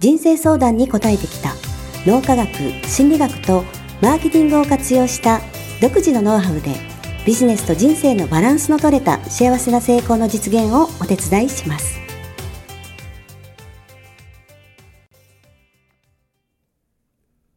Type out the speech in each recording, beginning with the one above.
人生相談に応えてきた脳科学、心理学とマーケティングを活用した独自のノウハウでビジネスと人生のバランスの取れた幸せな成功の実現をお手伝いします。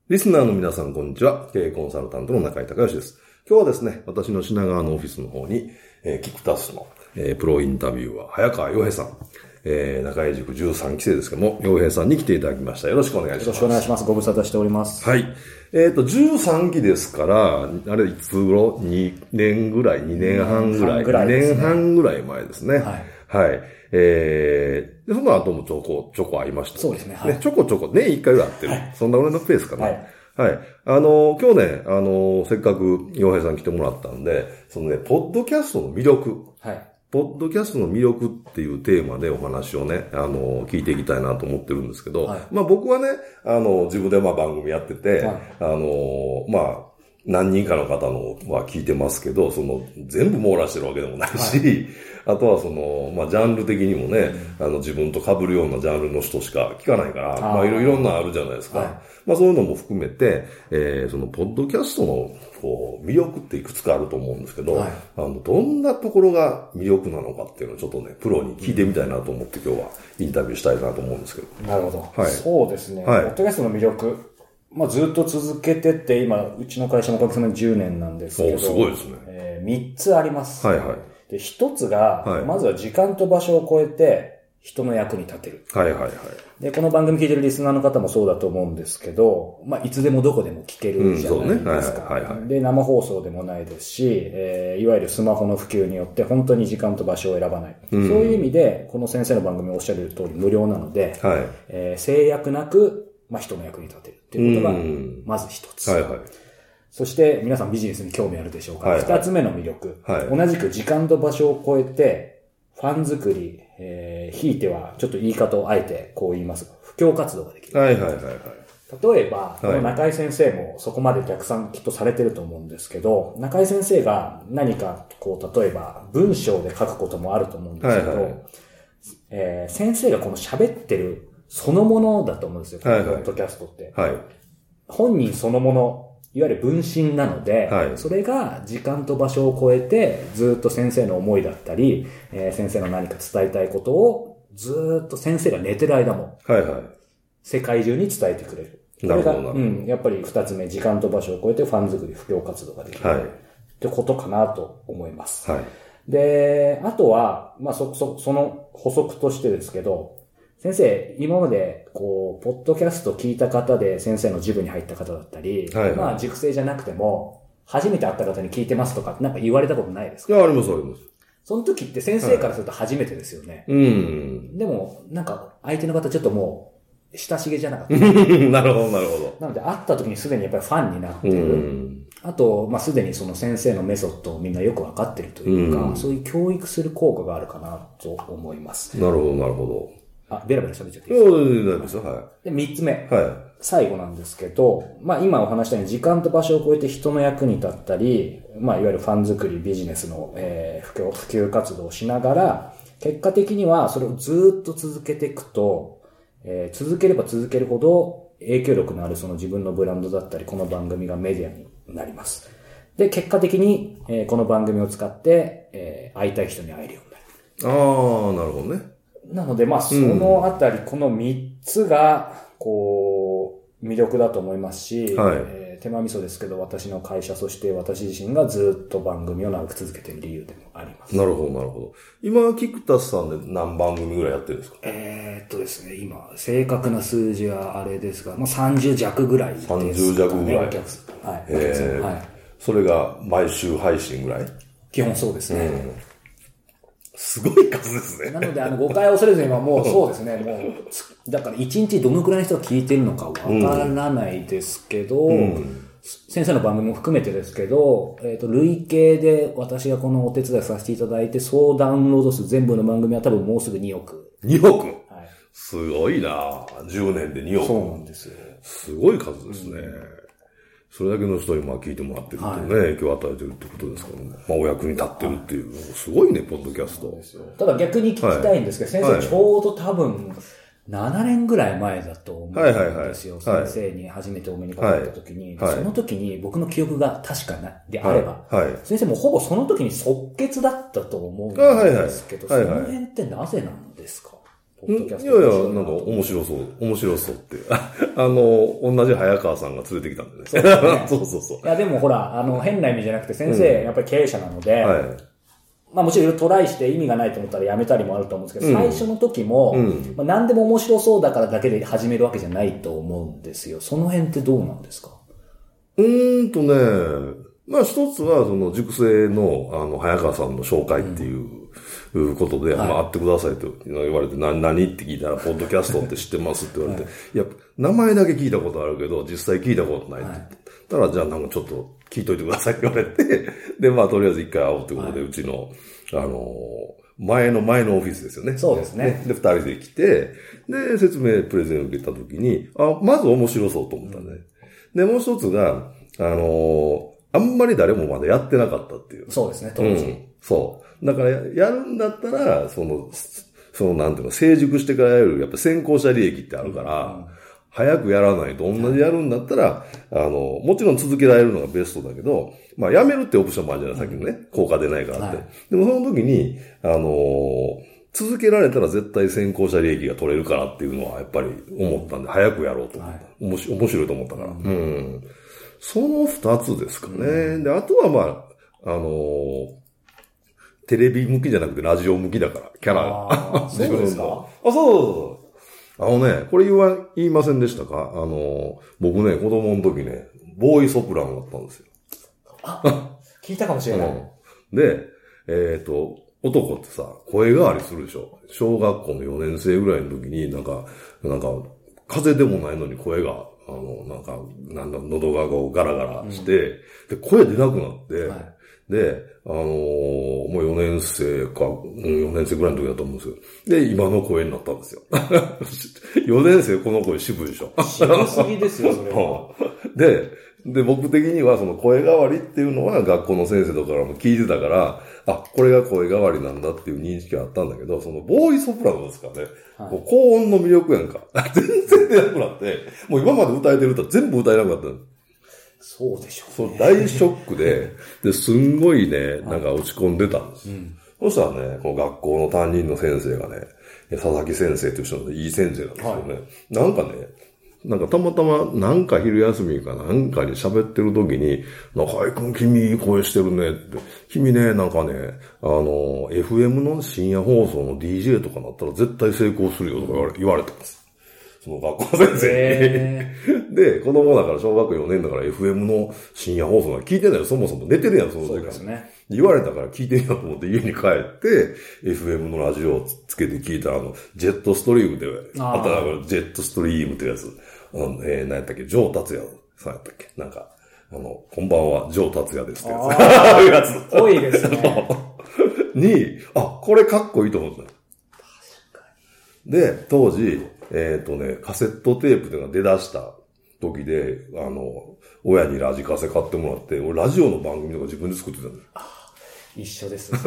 リスナーの皆さん、こんにちは。経営コンサルタントの中井隆義です。今日はですね、私の品川のオフィスの方に、えー、キクタスの、えー、プロインタビューは早川洋平さん、えー、中井塾13期生ですけども、洋平さんに来ていただきました。よろしくお願いします。よろしくお願いします。ご無沙汰しております。はい。えっ、ー、と、13期ですから、あれ、いつ頃 ?2 年ぐらい ?2 年半ぐらい ?2 年半ぐらい前ですね。はい。はい。えー、で、その後もちょこちょこ会いました、そうですね。はい、ね、ちょこちょこ、年1回は会ってる。はい、そんな俺のペースかな。はい。はい。あの、今日ね、あの、せっかく洋平さん来てもらったんで、そのね、ポッドキャストの魅力。はい。ポッドキャストの魅力っていうテーマでお話をね、あの、聞いていきたいなと思ってるんですけど、はい、まあ僕はね、あの、自分でまあ番組やってて、はい、あの、まあ、何人かの方のは聞いてますけど、その、全部網羅してるわけでもないし、はい、あとはその、まあ、ジャンル的にもね、うん、あの、自分と被るようなジャンルの人しか聞かないから、まあ、いろいろなあるじゃないですか。はい、まあ、そういうのも含めて、えー、その、ポッドキャストの、こう、魅力っていくつかあると思うんですけど、はい、あの、どんなところが魅力なのかっていうのをちょっとね、プロに聞いてみたいなと思って今日はインタビューしたいなと思うんですけど。なるほど。はい。そうですね。はい。ポッドキャストの魅力。まあ、ずっと続けてて、今、うちの会社もおかげさまで10年なんですけど。すごいですね。えー、3つあります。はいはい。で、1つが、はい、まずは時間と場所を超えて、人の役に立てる。はいはいはい。で、この番組聞いてるリスナーの方もそうだと思うんですけど、まあ、いつでもどこでも聞けるじゃないですか。はいはいはい、で、生放送でもないですし、えー、いわゆるスマホの普及によって本当に時間と場所を選ばない。うん、そういう意味で、この先生の番組おっしゃる通り無料なので、はい、えー、制約なく、まあ、人の役に立てるっていうことが、まず一つ。はいはい。そして皆さんビジネスに興味あるでしょうか。二、はいはい、つ目の魅力、はい。同じく時間と場所を超えて、ファン作り、えー、ひいては、ちょっと言い方をあえてこう言いますが、布教活動ができる。はいはいはいはい。例えば、この中井先生もそこまで逆算きっとされてると思うんですけど、中井先生が何かこう、例えば文章で書くこともあると思うんですけど、はいはい、えー、先生がこの喋ってるそのものだと思うんですよ、はいはい、ポッドキャストって。はい、本人そのものいわゆる分身なので、はい、それが時間と場所を超えて、ずっと先生の思いだったり、えー、先生の何か伝えたいことを、ずっと先生が寝てる間も、はいはい、世界中に伝えてくれる。なるほどうん。やっぱり二つ目、時間と場所を超えてファン作り、布教活動ができる。はい。ってことかなと思います。はい。で、あとは、まあ、そ、そ、その補足としてですけど、先生、今まで、こう、ポッドキャスト聞いた方で先生のジムに入った方だったり、はいはい、まあ、熟成じゃなくても、初めて会った方に聞いてますとか、なんか言われたことないですか？いや、あります、あります。その時って先生からすると初めてですよね。はい、うん。でも、なんか、相手の方ちょっともう、親しげじゃなかった。なるほど、なるほど。なので、会った時にすでにやっぱりファンになってる。あと、まあ、すでにその先生のメソッドをみんなよくわかってるというか、そういう教育する効果があるかなと思います。なるほど、なるほど。あ、ベラベラ喋っちゃっていいですか？はい。で、三つ目。はい。最後なんですけど、まあ今お話したように時間と場所を超えて人の役に立ったり、まあいわゆるファン作り、ビジネスの、えー、普及、普及活動をしながら、結果的にはそれをずっと続けていくと、えー、続ければ続けるほど影響力のあるその自分のブランドだったり、この番組がメディアになります。で、結果的に、えー、この番組を使って、えー、会いたい人に会えるようになる。ああ、なるほどね。なので、まあ、そのあたり、この3つが、こう、魅力だと思いますし、はい、えー、手間味噌ですけど、私の会社、そして私自身がずっと番組を長く続けている理由でもあります。なるほど、なるほど。今、キクタスさんで何番組ぐらいやってるんですか？えー、っとですね、今、正確な数字はあれですが、まあ、30弱ぐらいです、ね。30弱ぐらい。はい。はい。それが毎週配信ぐらい？基本そうですね。うんすごい数ですね。なので、あの、誤解を恐れずにはもうそうですね、もう、だから一日どのくらいの人が聞いてるのかわからないですけど、うんうん先生の番組も含めてですけど、えっ、ー、と、累計で私がこのお手伝いさせていただいて、総ダウンロード数全部の番組は多分もうすぐ2億。2億？はい。すごいな10年で2億。そうなんですよ。すごい数ですね。うんそれだけの人にまあ聞いてもらってるってね、はい、影響を与えてるってことですからね。まあお役に立ってるっていう、すごいね、ポッドキャスト。ただ逆に聞きたいんですけど、はい、先生ちょうど多分、7年ぐらい前だと思うんですよ。先生に初めてお目にかかった時に、その時に僕の記憶が確かな、であれば、先生もほぼその時に即決だったと思うんですけど、その辺ってなぜなんですか？いやいや、なんか面白そう、面白そうって。あの、同じ早川さんが連れてきたんでね。そうね。そうそうそう。いや、でもほら、あの、変な意味じゃなくて、先生、うん、やっぱり経営者なので、はい、まあもちろんトライして意味がないと思ったらやめたりもあると思うんですけど、うん、最初の時も、うん、まあ、何でも面白そうだからだけで始めるわけじゃないと思うんですよ。その辺ってどうなんですか？うーんとね、まあ一つはその熟成のあの早川さんの紹介っていう、いうことで、はい、まあ会ってくださいと言われて、何、何って聞いたら、ポッドキャストって知ってますって言われて、はい、いや、名前だけ聞いたことあるけど、実際聞いたことないって。はい、たら、じゃあなんかちょっと聞いといてくださいって言われて、で、まあとりあえず一回会おうってことで、うちの、あの前の前のオフィスですよね。そうですね。で、二人で来て、で、説明プレゼンを受けたときに、あ、まず面白そうと思ったね。で、もう一つが、あのあんまり誰もまだやってなかったっていう。そうですね、当時。うん、そう。だから、やるんだったら、その、その、なんていうの、成熟してからやる、やっぱ先行者利益ってあるから、うん早くやらないと同じやるんだったら、あの、もちろん続けられるのがベストだけど、まあ、やめるってオプションもあるじゃない、さっきのね、効果出ないからって。はい、でもその時に、あのー、続けられたら絶対先行者利益が取れるからっていうのはやっぱり思ったんで、早くやろうと思った。はい、面白いと思ったから。うん、うんその二つですかね。で、あとはまあ、あのー、テレビ向きじゃなくてラジオ向きだから、キャラが。そうですか？あ、そうそうそう。あのね、これ言わ、言いませんでしたか？あのー、僕ね、子供の時ね、ボーイソプラノだったんですよ。あ、聞いたかもしれない。うん、で、えっ、ー、と、男ってさ、声変わりするでしょ？小学校の4年生ぐらいの時に、なんか、なんか、風邪でもないのに声があの、なんか、なんだ、喉がこうガラガラして、うん、で、声出なくなって、はい、で、あのー、もう4年生か、4年生ぐらいの時だと思うんですよ。で、今の声になったんですよ。4年生この声渋いでしょ。渋すぎですよ、それは。で、で、僕的にはその声変わりっていうのは学校の先生とかからも聞いてたから、あ、これが声変わりなんだっていう認識があったんだけど、そのボーイソプラノですからね、はい、高音の魅力やんか。全然出なくなって、もう今まで歌えてる歌全部歌えなくなった。そうでしょう、ね、そう、大ショックで、で、すんごいね、なんか落ち込んでたんです。はいうん、そしたらね、この学校の担任の先生がね、佐々木先生という人のいい先生なんですよね。はい、なんかね、なんかたまたまなんか昼休みかなんかに喋ってる時に、中井くん君いい声してるねって。君ね、なんかね、あの、FM の深夜放送の DJ とかなったら絶対成功するよとか言われ言われたんです。その学校先生に。で、子供だから小学校4年だから FM の深夜放送が聞いてないよ。そもそも寝てるやん、その時間。そうですね。言われたから聞いてみようと思って家に帰って、FM のラジオをつけて聞いたら、あの、ジェットストリームって、あったらジェットストリームってやつ。あの、えー、何やったっけ、ジョー達也さんやったっけ？なんか、あの、こんばんは、ジョー達也ですってやつ。やつ。多いですね。に、あ、これかっこいいと思った。で、当時、えっ、ー、とね、カセットテープっていうのが出だした時で、あの、親にラジカセ買ってもらって、俺ラジオの番組とか自分で作ってたの。一緒です。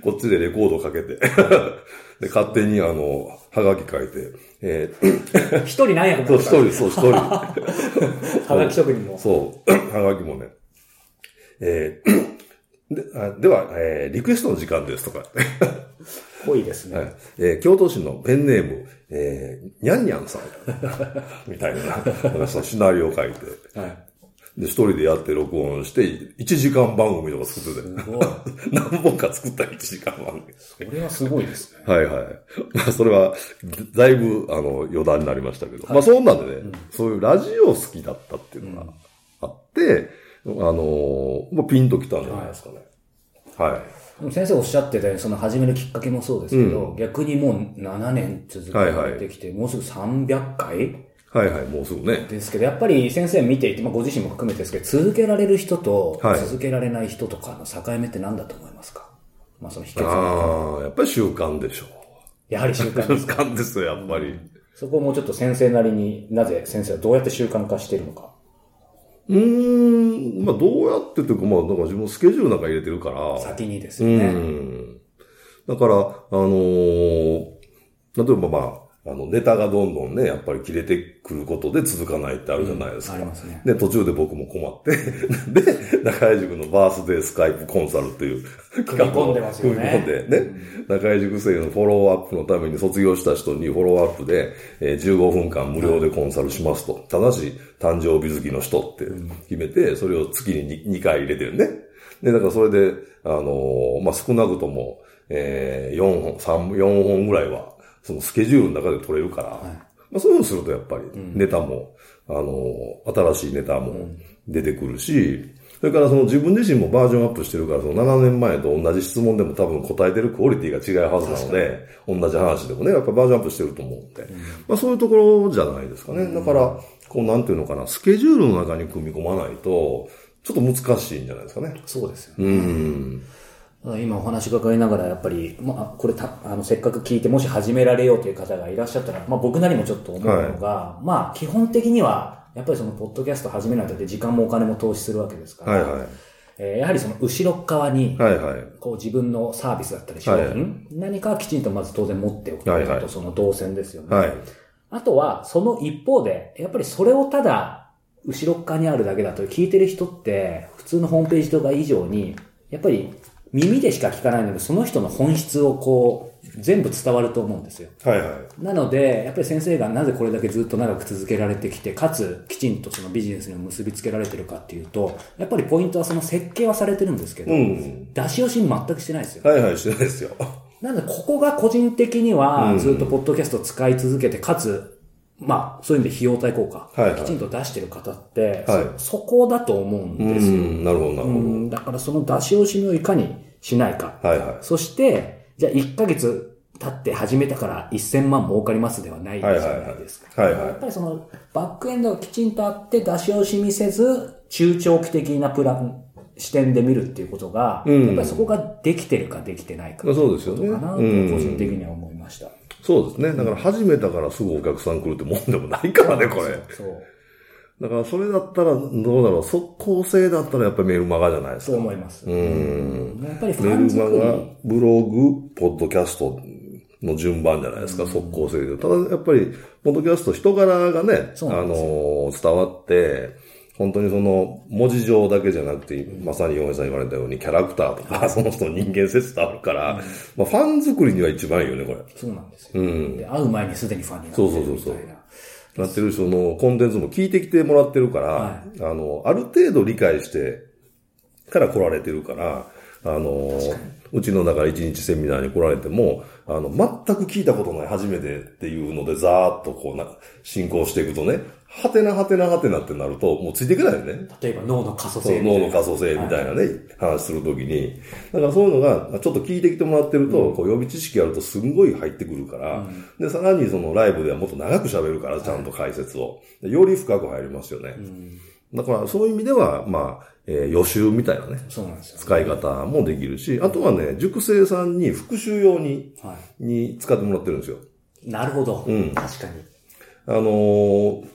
こっちでレコードかけて で、勝手にあの、はがき書いて、えー、一人何やそう、一人、そう、一人。はがき職人も。そう、はがきもね。えー、であでは、えー、リクエストの時間ですとか。濃いですね。はい、えー、京都市のペンネーム、えー、にゃんにゃんさん。みたいな、そのシナリオを書いて。はいで、一人でやって録音して、1時間番組とか作ってて。何本か作った1時間番組。それはすごいですね。はいはい。まあ、それは、だいぶ、あの、余談になりましたけど。はい、まあ、そんなんでね、うん、そういうラジオ好きだったっていうのがあって、うん、あの、まあ、ピンときたんじゃないですかね。はい。先生おっしゃってたように、その始めるきっかけもそうですけど、うん、逆にもう7年続けてきて、はいはい、もうすぐ300回？はいはい、もうすぐね。ですけど、やっぱり先生見ていて、まあ、ご自身も含めてですけど、続けられる人と、続けられない人とかの境目って何だと思いますか？まあ、その秘訣ああ、やっぱり習慣でしょう。やはり習慣です。習慣ですよ、やっぱり。そこをもうちょっと先生なりになぜ先生はどうやって習慣化しているのか。うーん、まあどうやってというか、まあなんか自分スケジュールなんか入れてるから。先にですよね。うん。だから、あのー、例えばまあ、あの、ネタがどんどんね、やっぱり切れてくることで続かないってあるじゃないですか。うん、ありますね。で、途中で僕も困って で、中井塾のバースデースカイプコンサルっていう企画を組み込んでますよね。組み込んでね、うん、中井塾生のフォローアップのために卒業した人にフォローアップで、えー、15分間無料でコンサルしますと。ただし、誕生日月の人って決めて、それを月に 2, 2回入れてるね。で、だからそれで、あのー、まあ、少なくとも、えー、4本、3、4本ぐらいは、そのスケジュールの中で取れるから、はい、まあ、そういうふうにするとやっぱりネタも、うん、あの、新しいネタも出てくるし、それからその自分自身もバージョンアップしてるから、その7年前と同じ質問でも多分答えてるクオリティが違うはずなので、同じ話でもね、やっぱバージョンアップしてると思うんで、うん、まあそういうところじゃないですかね。だから、こうなんていうのかな、スケジュールの中に組み込まないと、ちょっと難しいんじゃないですかね。そうですよね。うん。今お話伺いながら、やっぱり、まあ、これた、あの、せっかく聞いて、もし始められようという方がいらっしゃったら、まあ、僕なりもちょっと思うのが、はい、まあ、基本的には、やっぱりその、ポッドキャスト始めないとって時間もお金も投資するわけですから、はいはい、えー、やはりその、後ろ側に、はいはい、こう、自分のサービスだったり商品、はい。はい、何かきちんとまず当然持っておくというと、その動線ですよね。はい、あとは、その一方で、やっぱりそれをただ、後ろ側にあるだけだと、聞いてる人って、普通のホームページとか以上に、やっぱり耳でしか聞かないので、その人の本質をこう、全部伝わると思うんですよ。はいはい。なので、やっぱり先生がなぜこれだけずっと長く続けられてきて、かつきちんとそのビジネスに結びつけられてるかっていうと、やっぱりポイントはその設計はされてるんですけど、うん、出し惜しみ全くしてないですよ。はいはい、してないですよ。なので、ここが個人的にはずっとポッドキャストを使い続けて、かつまあ、そういう意味で費用対効果、はいはい、きちんと出してる方って、はいそ、そこだと思うんですよ。なるほど、なるほど。だからその出し惜しみをいかにしないか。はいはい、そして、じゃあ1ヶ月経って始めたから1000万儲かりますではないじゃないですか。はいはいはい、やっぱりそのバックエンドがきちんとあって出し惜しみせず、中長期的なプラン、視点で見るっていうことが、うん、やっぱりそこができてるかできてないか。そうですよね。かなと個人的には思いました。そうですね。だから始めたからすぐお客さん来るってもんでもないからね、これ。そう。だからそれだったら、どうだろう、即効性だったらやっぱりメルマガじゃないですか。そう思います。うん。やっぱりメルマガ、ブログ、ポッドキャストの順番じゃないですか、即効性で。ただやっぱり、ポッドキャスト人柄がね、あの、伝わって、本当にその、文字上だけじゃなくて、まさに嫁さん言われたように、キャラクターとか、その人の人間性伝わるから、まあ、ファン作りには一番いいよね、これ。そうなんですよ。うん。で、会う前にすでにファンになってるみたいな。そうそうそうそう。なってる人のコンテンツも聞いてきてもらってるから、はい、あの、ある程度理解してから来られてるから、あの、うちの中一日セミナーに来られても、あの、全く聞いたことない初めてっていうので、ざーっとこうな、進行していくとね、はてなはてなはてなってなると、もうついていけないよね。例えば脳の可塑性脳の可塑性みたいなね、はい、話するときに。だからそういうのが、ちょっと聞いてきてもらってると、うん、こう予備知識あるとすんごい入ってくるから、うん、で、さらにそのライブではもっと長く喋るから、ちゃんと解説を。より深く入りますよね。うんだからそういう意味では、まあ、えー、予習みたいなね。そうなんですよ、ね、使い方もできるし、あとはね、塾生さんに復習用に、はい、に使ってもらってるんですよ。なるほど。うん。確かに。あのー、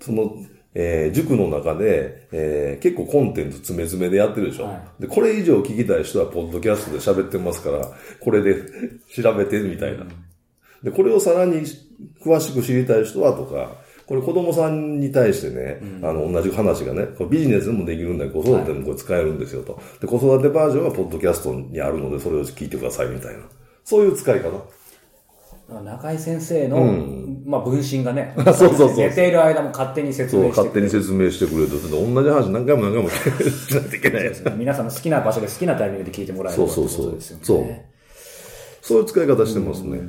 その、えー、塾の中で、えー、結構コンテンツ詰め詰めでやってるでしょ、はい、で、これ以上聞きたい人はポッドキャストで喋ってますから、これで 調べてみたいな。で、これをさらに詳しく知りたい人はとか、これ子供さんに対してね、うん、あの、同じ話がね、ビジネスでもできるんだけど、子育てでもこれ使えるんですよと。で、子育てバージョンはポッドキャストにあるので、それを聞いてくださいみたいな。そういう使い方。中井先生の、うん、まあ、分身がね、そうそうそう。寝ている間も勝手に説明してくれる。勝手に説明してくれると、同じ話何回も何回も聞かないといけないですね。皆さんの好きな場所で好きなタイミングで聞いてもらえるそうそうそう。そう。そういう使い方してますね。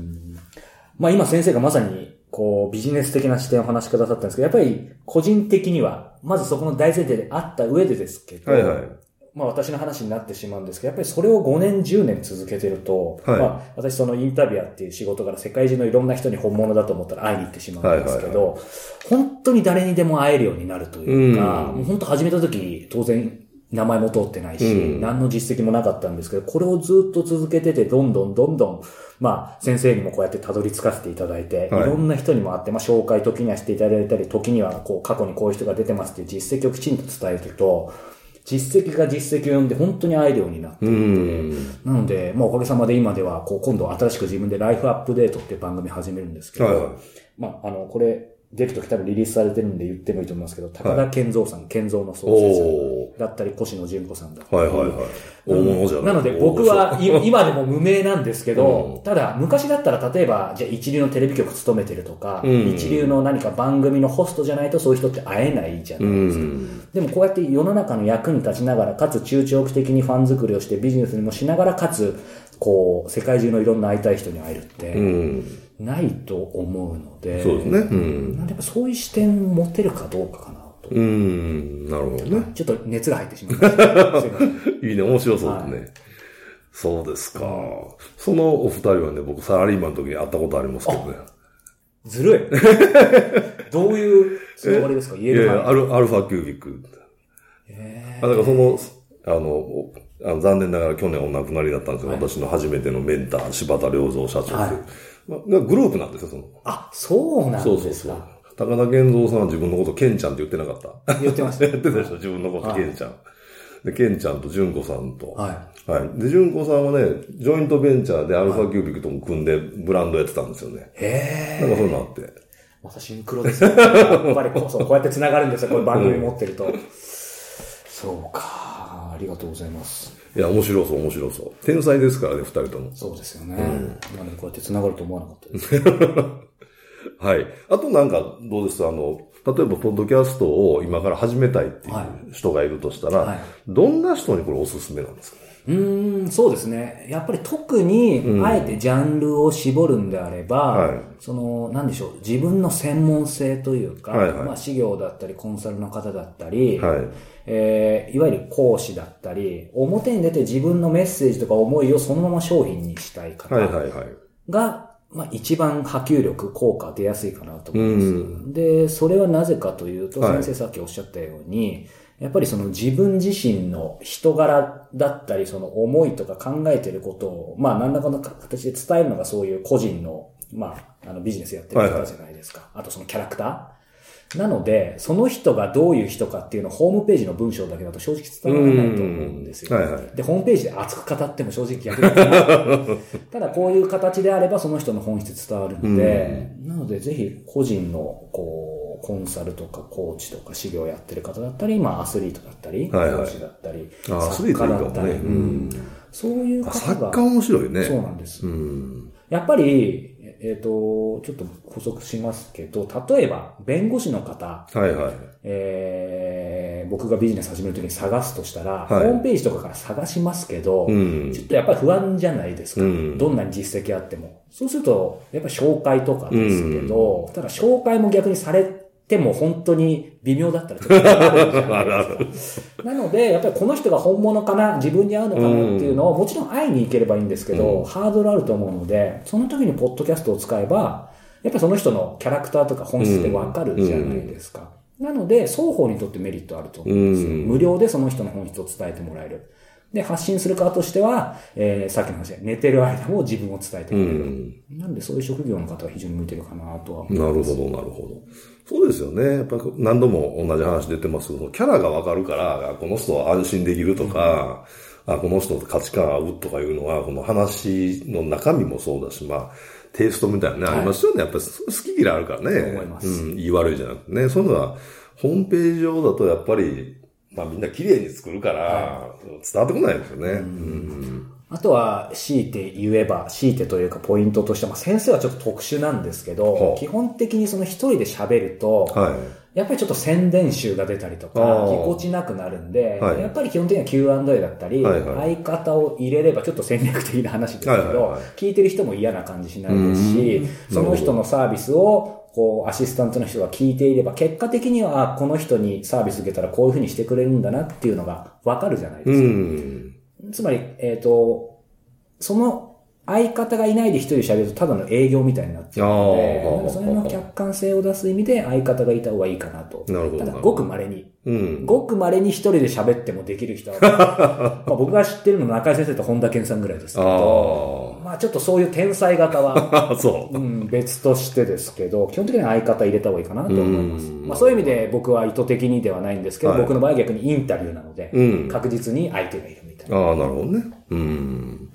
まあ今先生がまさにこう、ビジネス的な視点を話しくださったんですけど、やっぱり個人的には、まずそこの大前提であった上でですけど、はいはい、まあ私の話になってしまうんですけど、やっぱりそれを5年、10年続けてると、はい、まあ私そのインタビュアーっていう仕事から世界中のいろんな人に本物だと思ったら会いに行ってしまうんですけど、はいはいはい、本当に誰にでも会えるようになるというか、うん、もう本当始めた時当然名前も通ってないし、うん、何の実績もなかったんですけど、これをずっと続けてて、どんどんどんどん、まあ、先生にもこうやってたどり着かせていただいて、はい、いろんな人にも会って、まあ、紹介時にはしていただいたり、時には、こう、過去にこういう人が出てますっていう実績をきちんと伝えてると、実績が実績を読んで本当に会えるようになっていて、なので、まあおかげさまで今では、こう今度新しく自分でライフアップデートっていう番組始めるんですけど、はいはい、まああの、これ、出るとき多分リリースされてるんで言ってもいいと思いますけど、高田健三さん、はい、健三の創設者だったり、越野純子さんだったり。はいはいはい。大物じゃないなので僕は今でも無名なんですけど、うん、ただ昔だったら例えば、じゃあ一流のテレビ局勤めてるとか、うん、一流の何か番組のホストじゃないとそういう人って会えないじゃないですか。うん、でもこうやって世の中の役に立ちながら、かつ中長期的にファン作りをしてビジネスにもしながら、かつ、こう、世界中のいろんな会いたい人に会えるって、、ないと思うので、そうですね。うん。なんでやっぱそういう視点を持てるかどうかかなと。うん、なるほどね。ちょっと熱が入ってしまいました。いいね、面白そうですね。はい、そうですか。そのお二人はね、僕サラリーマンの時に会ったことありますけどね。ずるい。どういうつながりですか？言えるいやアルアルファキュービック。えー、だからその、あの、あの残念ながら去年お亡くなりだったんですけど、はい、私の初めてのメンター、柴田良三社長はいまあ、グループなんですよ、その。あ、そうなんですか。そうそうそう。高田健三さんは自分のことケンちゃんって言ってなかった言ってました。言ってたでしょ、自分のこと、ケンちゃん。で、ケンちゃんと純子さんと。はい。はい。で、純子さんはね、ジョイントベンチャーでアルファキュービックとも組んでブランドやってたんですよね。へえ。なんかそういうのあって。またシンクロですね。やっぱりこう、そう、こうやって繋がるんですよ、こういう番組持ってると。うん、そうか。ありがとうございます。いや、面白そう、面白そう。天才ですからね、二人とも。そうですよね。うん、今ね、こうやって繋がると思わなかったです。はい。あとなんか、どうです？あの、例えば、ポッドキャストを今から始めたいっていう人がいるとしたら、はい、どんな人にこれおすすめなんですか？うん、そうですね。やっぱり特に、あえてジャンルを絞るんであれば、うん、その、なんでしょう、自分の専門性というか、はいはい、まあ、事業だったり、コンサルの方だったり、はい。えー、いわゆる講師だったり、表に出て自分のメッセージとか思いをそのまま商品にしたい方が、はいはいはい、まあ一番波及力、効果出やすいかなと思います。うん、で、それはなぜかというと、先生さっきおっしゃったように、はい、やっぱりその自分自身の人柄だったり、その思いとか考えてることを、まあ何らかの形で伝えるのがそういう個人の、まあ、あのビジネスやってる方じゃないですか。はいはい、あとそのキャラクター。なので、その人がどういう人かっていうのをホームページの文章だけだと正直伝わらないと思うんですよ。はいはい、で、ホームページで熱く語っても正直役立た だこういう形であればその人の本質伝わるので、なのでぜひ個人のこう、コンサルとかコーチとか修行やってる方だったり、まあアスリートだったり、はいはい、講師だったり、作家だったり、うん、そういう方が。作家面白いね。そうなんです。うん、やっぱり、えっ、ー、と、ちょっと補足しますけど、例えば、弁護士の方、はいはい。えー、僕がビジネス始めるときに探すとしたら、はい、ホームページとかから探しますけど、うん、ちょっとやっぱり不安じゃないですか。うん、どんなに実績あっても。そうすると、やっぱり紹介とかですけど、うん、ただ紹介も逆にされでも本当に微妙だったらちょっとあるなので、やっぱりこの人が本物かな、自分に合うのかなっていうのを、もちろん会いに行ければいいんですけど、うん、ハードルあると思うので、その時にポッドキャストを使えば、やっぱりその人のキャラクターとか本質ってわかるじゃないですか。うん、なので、双方にとってメリットあると思うんですよ。無料でその人の本質を伝えてもらえる。で、発信する側としては、えー、さっきの話で寝てる間も自分を伝えてくれる。うん、なんでそういう職業の方は非常に向いてるかなとは思います。なるほど、なるほど。そうですよね。やっぱ何度も同じ話出てますけど、キャラがわかるから、この人は安心できるとか、うん、あこの人と価値観合うとかいうのは、この話の中身もそうだし、まあ、テイストみたいなね、はい、ありますよね。やっぱり好き嫌いあるからね。思います。うん、言い悪いじゃなくてね。そういうのは、ホームページ上だとやっぱり、まあみんな綺麗に作るから、伝わってこないですよね。うんあとは、強いて言えば、強いてというかポイントとしては、まあ、先生はちょっと特殊なんですけど、基本的にその一人で喋ると、はい、やっぱりちょっと宣伝集が出たりとか、ぎこちなくなるんで、はい、やっぱり基本的には Q&A だったり、相方を入れればちょっと戦略的な話ですけど、聞いてる人も嫌な感じしないですし、その人のサービスをこう、アシスタントの人が聞いていれば、結果的には、この人にサービス受けたらこういうふうにしてくれるんだなっていうのがわかるじゃないですか。つまり、えっ、ー、と、その相方がいないで一人喋るとただの営業みたいになっちゃうので、それの客観性を出す意味で相方がいた方がいいかなと。なるほど。ただ、ごく稀に。うん、ごく稀に一人で喋ってもできる人は、まあ僕が知ってるの中井先生と本田健さんぐらいですけど、まあちょっとそういう天才型は、そう、うん、別としてですけど、基本的には相方入れた方がいいかなと思います。まあそういう意味で僕は意図的にではないんですけど、はい、僕の場合は逆にインタビューなので、うん、確実に相手がいる。ああ、なるほどね。うん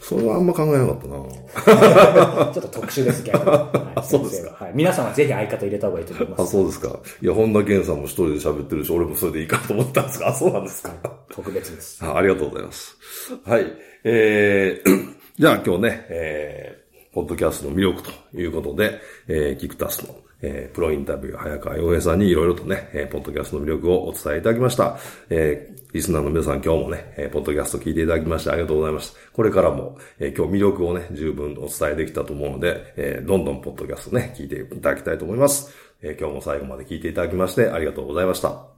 それはあんま考えなかったな ちょっと特殊ですけど。はい、そうですか。はい。皆さんはぜひ相方入れた方がいいと思います。あ、そうですか。いや、本田健さんも一人で喋ってるし、俺もそれでいいかと思ったんですが、あ、そうなんですか。特別です。あありがとうございます。はい。えー、じゃあ今日ね、えー、ポッドキャストの魅力ということで、えー、キクタスのえー、プロインタビュー、早川洋平さんにいろいろとね、えー、ポッドキャストの魅力をお伝えいただきました。えー、リスナーの皆さん今日もね、えー、ポッドキャスト聞いていただきましてありがとうございました。これからも、えー、今日魅力をね、十分お伝えできたと思うので、えー、どんどんポッドキャストね、聞いていただきたいと思います。えー、今日も最後まで聞いていただきましてありがとうございました。